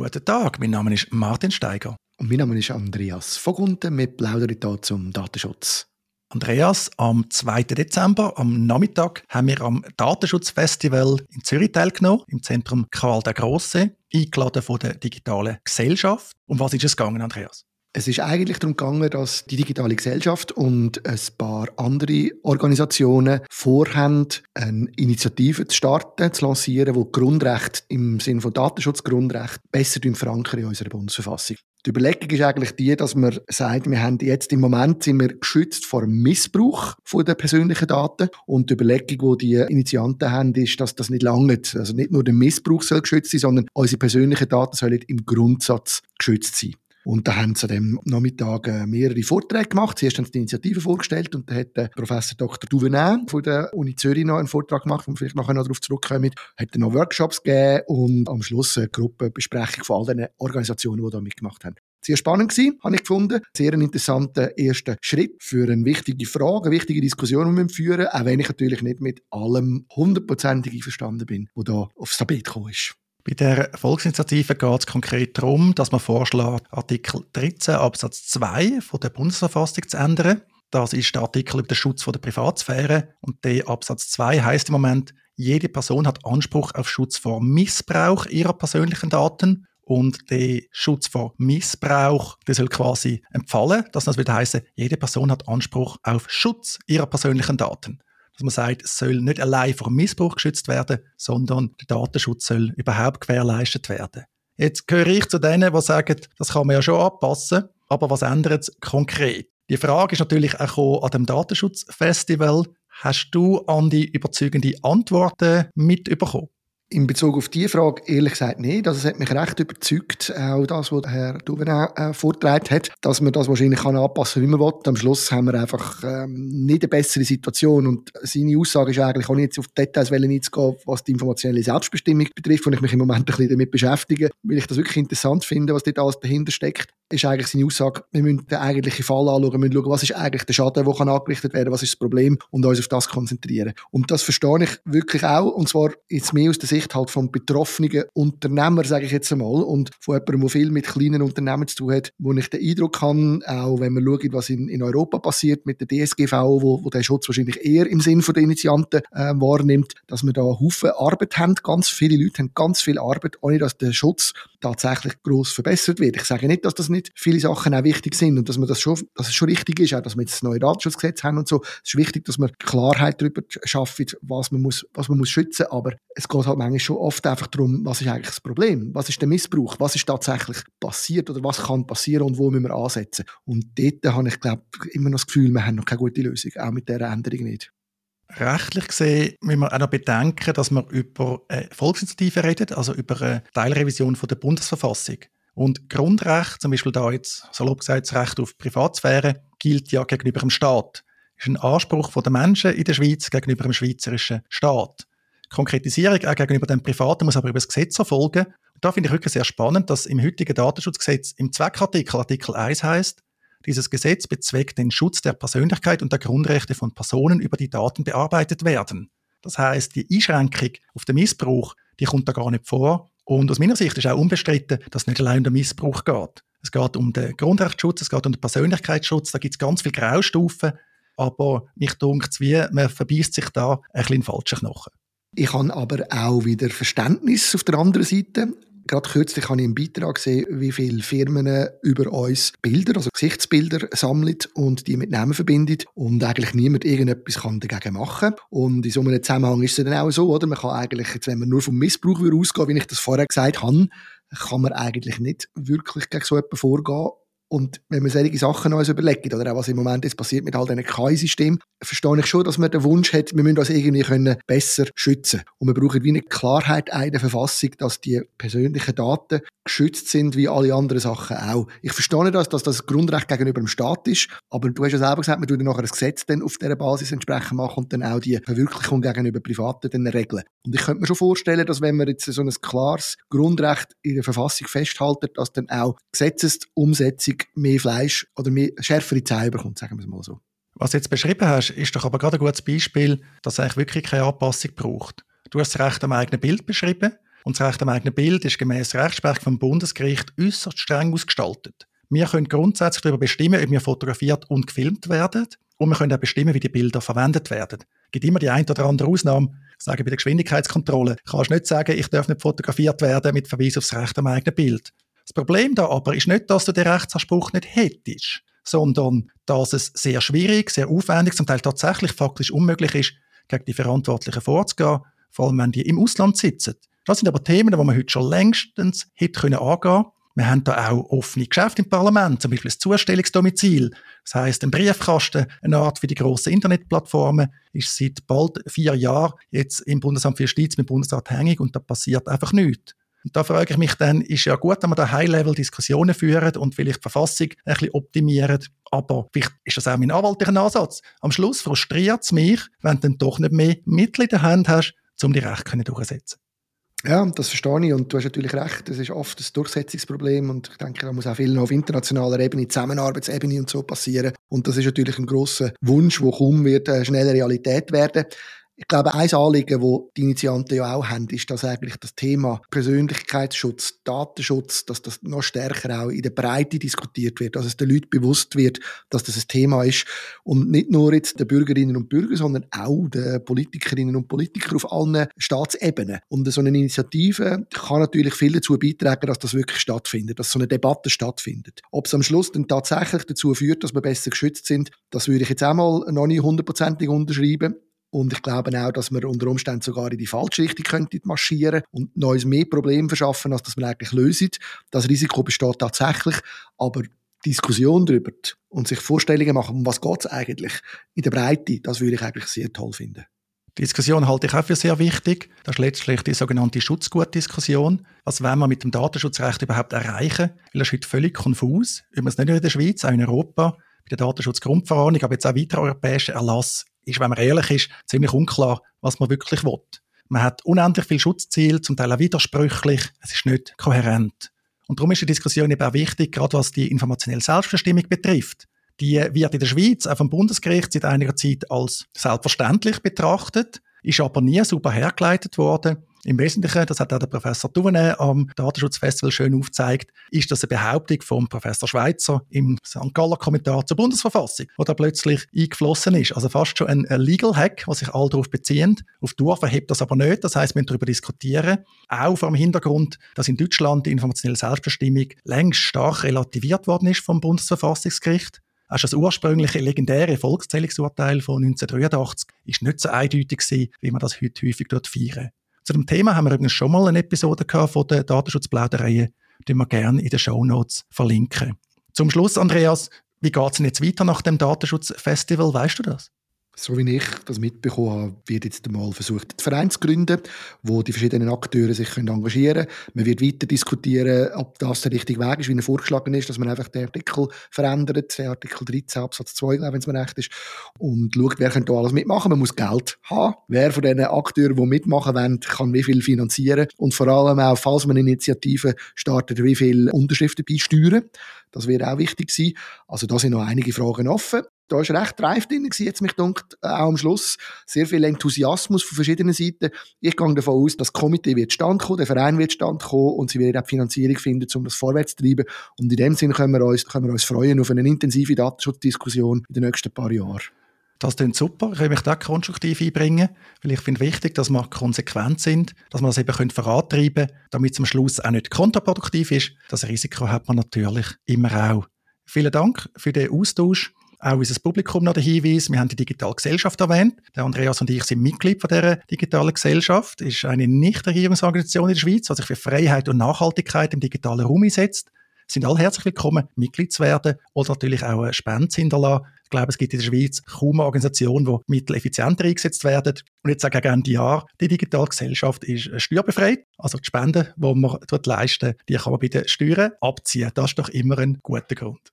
Guten Tag, mein Name ist Martin Steiger. Und mein Name ist Andreas Vogunten. Wir plaudern hier zum Datenschutz. Andreas, am 2. Dezember, am Nachmittag, haben wir am Datenschutzfestival in Zürich teilgenommen, im Zentrum Karl der Grosse, eingeladen von der digitalen Gesellschaft. Um was ist es gegangen, Andreas? Es ist eigentlich darum gegangen, dass die digitale Gesellschaft und ein paar andere Organisationen vorhaben, eine Initiative zu starten, zu lancieren, die Grundrecht im Sinne von Datenschutzgrundrecht besser verankern in unserer Bundesverfassung. Die Überlegung ist eigentlich die, dass man sagt, wir haben jetzt im Moment sind wir geschützt vor Missbrauch von den persönlichen Daten und die Überlegung, die die Initianten haben, ist, dass das nicht lange, also nicht nur der Missbrauch soll geschützt sein, sondern unsere persönlichen Daten sollen im Grundsatz geschützt sein. Und da haben sie an dem Nachmittag äh, mehrere Vorträge gemacht. Zuerst haben sie die Initiative vorgestellt und da hat der Professor Dr. Duvenet von der Uni Zürich noch einen Vortrag gemacht, wo wir vielleicht nachher noch darauf zurückkommen. Hat dann noch Workshops gegeben und am Schluss eine Gruppenbesprechung von all den Organisationen, die da mitgemacht haben. Sehr spannend gewesen, habe ich gefunden. Sehr ein interessanter erster Schritt für eine wichtige Frage, eine wichtige Diskussion, die wir führen, auch wenn ich natürlich nicht mit allem hundertprozentig einverstanden bin, was da aufs Tapet gekommen ist. Bei der Volksinitiative geht es konkret darum, dass man vorschlägt, Artikel 13 Absatz 2 von der Bundesverfassung zu ändern. Das ist der Artikel über den Schutz der Privatsphäre und der Absatz 2 heißt im Moment, jede Person hat Anspruch auf Schutz vor Missbrauch ihrer persönlichen Daten und der Schutz vor Missbrauch, der soll quasi empfallen. Das würde heißen, jede Person hat Anspruch auf Schutz ihrer persönlichen Daten dass man sagt, es soll nicht allein vor Missbrauch geschützt werden, sondern der Datenschutz soll überhaupt gewährleistet werden. Jetzt gehöre ich zu denen, die sagen, das kann man ja schon anpassen, aber was ändert es konkret? Die Frage ist natürlich auch an dem Datenschutzfestival. Hast du an die überzeugende Antworten mitbekommen? In Bezug auf diese Frage ehrlich gesagt nicht. Also es hat mich recht überzeugt, auch das, was Herr Duvenin äh, vorgetragen hat, dass man das wahrscheinlich kann anpassen kann, wie man will. Am Schluss haben wir einfach ähm, nicht eine bessere Situation und seine Aussage ist eigentlich, ohne jetzt auf Details einzugehen, was die informationelle Selbstbestimmung betrifft, wo ich mich im Moment ein bisschen damit beschäftige, weil ich das wirklich interessant finde, was dort alles dahinter steckt, ist eigentlich seine Aussage, wir müssen den eigentlichen Fall anschauen, wir müssen schauen, was ist eigentlich der Schaden, der kann angerichtet werden, was ist das Problem und uns auf das konzentrieren. Und das verstehe ich wirklich auch, und zwar jetzt mehr aus der Sicht Sicht halt vom betroffenen Unternehmer, sage ich jetzt einmal, und von jemandem, der viel mit kleinen Unternehmen zu tun hat, wo ich den Eindruck habe, auch wenn man schaut, was in, in Europa passiert mit der DSGV, wo, wo der Schutz wahrscheinlich eher im Sinn der Initianten äh, wahrnimmt, dass wir da Haufen Arbeit haben, ganz viele Leute haben ganz viel Arbeit, ohne dass der Schutz tatsächlich groß verbessert wird. Ich sage nicht, dass das nicht viele Sachen auch wichtig sind und dass man das schon, dass es schon richtig ist, auch dass wir jetzt das neue Datenschutzgesetz haben und so. Es ist wichtig, dass man Klarheit darüber schaffen, was man muss, was man muss schützen, aber es geht halt manchmal schon oft einfach darum, was ist eigentlich das Problem? Was ist der Missbrauch? Was ist tatsächlich passiert oder was kann passieren und wo müssen wir ansetzen? Und dort habe ich, glaube immer noch das Gefühl, wir haben noch keine gute Lösung, auch mit dieser Änderung nicht. Rechtlich gesehen müssen wir auch noch bedenken, dass wir über eine Volksinitiative reden, also über eine Teilrevision von der Bundesverfassung. Und Grundrecht, zum Beispiel da jetzt salopp gesagt das Recht auf Privatsphäre, gilt ja gegenüber dem Staat. Ist ein Anspruch der Menschen in der Schweiz gegenüber dem schweizerischen Staat. Konkretisierung auch gegenüber dem Privaten muss aber über das Gesetz erfolgen. Und da finde ich wirklich sehr spannend, dass im heutigen Datenschutzgesetz im Zweckartikel, Artikel 1 heißt, dieses Gesetz bezweckt den Schutz der Persönlichkeit und der Grundrechte von Personen, über die Daten bearbeitet werden. Das heißt, die Einschränkung auf den Missbrauch, die kommt da gar nicht vor. Und aus meiner Sicht ist auch unbestritten, dass es nicht allein um den Missbrauch geht. Es geht um den Grundrechtsschutz, es geht um den Persönlichkeitsschutz, da gibt es ganz viele Graustufen, aber mich dunkt wie, man verbeißt sich da ein bisschen in falschen Knochen. Ich habe aber auch wieder Verständnis auf der anderen Seite. Gerade kürzlich habe ich einen Beitrag gesehen, wie viele Firmen über uns Bilder, also Gesichtsbilder sammeln und die mit Namen verbinden und eigentlich niemand irgendetwas kann dagegen machen Und in so einem Zusammenhang ist es dann auch so, oder? Man kann eigentlich, jetzt, wenn man nur vom Missbrauch ausgehen, wie ich das vorher gesagt habe, kann man eigentlich nicht wirklich gegen so etwas vorgehen und wenn man solche Sachen noch überlegt, oder auch was im Moment jetzt passiert mit all diesen KI-Systemen, verstehe ich schon, dass man den Wunsch hat, wir müssen uns irgendwie können besser schützen. Und wir brauchen wie eine Klarheit in der Verfassung, dass die persönlichen Daten geschützt sind, wie alle anderen Sachen auch. Ich verstehe das, dass das Grundrecht gegenüber dem Staat ist, aber du hast ja selber gesagt, wir tun nachher ein Gesetz dann auf dieser Basis entsprechend machen und dann auch die Verwirklichung gegenüber Privaten dann regeln. Und ich könnte mir schon vorstellen, dass wenn man jetzt so ein klares Grundrecht in der Verfassung festhalten, dass dann auch Gesetzesumsetzung mehr Fleisch oder mehr schärfere Zähne bekommt, sagen wir es mal so. Was du jetzt beschrieben hast, ist doch aber gerade ein gutes Beispiel, dass es eigentlich wirklich keine Anpassung braucht. Du hast das Recht am eigenen Bild beschrieben Und das Recht am eigenen Bild ist gemäß Rechtsprechung vom Bundesgericht äußerst streng ausgestaltet. Wir können grundsätzlich darüber bestimmen, ob wir fotografiert und gefilmt werden. Und wir können auch bestimmen, wie die Bilder verwendet werden. Es gibt immer die ein oder andere Ausnahme. Ich sage bei der Geschwindigkeitskontrolle kannst du nicht sagen, ich darf nicht fotografiert werden mit Verweis aufs Recht am eigenen Bild. Das Problem da aber ist nicht, dass du den Rechtsanspruch nicht hättest, sondern dass es sehr schwierig, sehr aufwendig, zum Teil tatsächlich faktisch unmöglich ist, gegen die Verantwortlichen vorzugehen, vor allem wenn die im Ausland sitzen. Das sind aber Themen, die man heute schon längstens hätte angehen können. Wir haben da auch offene Geschäfte im Parlament, zum Beispiel das Zustellungsdomizil. Das heißt, ein Briefkasten, eine Art für die grossen Internetplattformen, ist seit bald vier Jahren jetzt im Bundesamt für Justiz mit dem Bundesrat hängig und da passiert einfach nichts. Und da frage ich mich dann, ist ja gut, wenn wir da High-Level-Diskussionen führen und vielleicht die Verfassung ein bisschen optimieren, aber vielleicht ist das auch mein anwaltlicher Ansatz. Am Schluss frustriert es mich, wenn du dann doch nicht mehr Mittel in der Hand hast, um die Rechte durchzusetzen. Ja, das verstehe ich und du hast natürlich recht, das ist oft ein Durchsetzungsproblem und ich denke, da muss auch viel noch auf internationaler Ebene, Zusammenarbeitsebene und so passieren und das ist natürlich ein großer Wunsch, der kaum wird äh, schnell Realität werden. Ich glaube, ein Anliegen, wo die Initianten ja auch haben, ist, dass eigentlich das Thema Persönlichkeitsschutz, Datenschutz, dass das noch stärker auch in der Breite diskutiert wird, dass es den Leuten bewusst wird, dass das ein Thema ist und nicht nur jetzt den Bürgerinnen und Bürgern, sondern auch den Politikerinnen und Politikern auf allen Staatsebenen. Und so eine Initiative kann natürlich viel dazu beitragen, dass das wirklich stattfindet, dass so eine Debatte stattfindet. Ob es am Schluss dann tatsächlich dazu führt, dass wir besser geschützt sind, das würde ich jetzt auch mal noch nicht hundertprozentig unterschreiben. Und ich glaube auch, dass wir unter Umständen sogar in die falsche Richtung könnten marschieren und uns mehr Probleme verschaffen, als dass wir eigentlich lösen. Das Risiko besteht tatsächlich, aber Diskussion darüber und sich Vorstellungen machen, um was geht es eigentlich in der Breite, das würde ich eigentlich sehr toll finden. Die Diskussion halte ich auch für sehr wichtig. Das ist letztlich die sogenannte Schutzgutdiskussion. Was wollen wir mit dem Datenschutzrecht überhaupt erreichen? Weil das ist heute völlig konfus. Übrigens nicht nur in der Schweiz, auch in Europa. Bei der Datenschutzgrundverordnung, aber jetzt auch weiter europäische Erlass ist, wenn man ehrlich ist, ziemlich unklar, was man wirklich will. Man hat unendlich viele Schutzziele, zum Teil auch widersprüchlich. Es ist nicht kohärent. Und darum ist die Diskussion eben auch wichtig, gerade was die informationelle Selbstbestimmung betrifft. Die wird in der Schweiz auch vom Bundesgericht seit einiger Zeit als selbstverständlich betrachtet, ist aber nie super hergeleitet worden. Im Wesentlichen, das hat auch der Professor Duvenet am Datenschutzfestival schön aufgezeigt, ist das eine Behauptung vom Professor Schweizer im St. Galler Kommentar zur Bundesverfassung, wo da plötzlich eingeflossen ist. Also fast schon ein, Legal Hack, was sich all darauf bezieht. Auf Dorf erhebt das aber nicht. Das heißt, wir müssen darüber diskutieren. Auch vor dem Hintergrund, dass in Deutschland die informationelle Selbstbestimmung längst stark relativiert worden ist vom Bundesverfassungsgericht. Auch das ursprüngliche legendäre Volkszählungsurteil von 1983 ist nicht so eindeutig gewesen, wie man das heute häufig dort feiern. Zu dem Thema haben wir übrigens schon mal eine Episode gehabt von der Datenschutzplauderei, die wir gerne in den Show Notes verlinken. Zum Schluss, Andreas, wie geht es jetzt weiter nach dem Datenschutzfestival? Weißt du das? So wie ich das mitbekommen habe, wird jetzt einmal versucht, einen Verein zu gründen, wo die verschiedenen Akteure sich engagieren können. Man wird weiter diskutieren, ob das der richtige Weg ist, wie er vorgeschlagen ist, dass man einfach den Artikel verändert, den Artikel 13 Absatz 2, wenn es mir recht ist, und schaut, wer könnte da alles mitmachen. Man muss Geld haben. Wer von diesen Akteuren, die mitmachen wollen, kann wie viel finanzieren und vor allem auch, falls man eine Initiative startet, wie viel Unterschriften beisteuern. Das wird auch wichtig sein. Also da sind noch einige Fragen offen da war recht reif drin, jetzt mich dunkt, äh, auch am Schluss. Sehr viel Enthusiasmus von verschiedenen Seiten. Ich gehe davon aus, das Komitee wird stand kommen, der Verein wird stand kommen und sie werden auch die Finanzierung finden, um das vorwärts zu treiben. Und in dem Sinne können wir uns, können wir uns freuen auf eine intensive Datenschutzdiskussion in den nächsten paar Jahren. Das klingt super. Ich will mich da konstruktiv einbringen, weil ich finde wichtig, dass wir konsequent sind, dass wir das eben vorantreiben können, damit es am Schluss auch nicht kontraproduktiv ist. Das Risiko hat man natürlich immer auch. Vielen Dank für den Austausch. Auch unser Publikum noch der Hinweis, wir haben die digitale Gesellschaft erwähnt. Der Andreas und ich sind Mitglied von dieser digitalen Gesellschaft. Ist eine Nichtregierungsorganisation in der Schweiz, die sich für Freiheit und Nachhaltigkeit im digitalen Raum einsetzt. Sind alle herzlich willkommen, Mitglied zu werden oder natürlich auch eine Spende zu hinterlassen. Ich glaube, es gibt in der Schweiz kaum eine Organisation, wo Mittel effizienter eingesetzt werden. Und jetzt sage ich gerne Jahr, die digitale Gesellschaft ist steuerbefreit. Also die Spenden, die man dort leisten, die kann man bei den Steuern abziehen. Das ist doch immer ein guter Grund.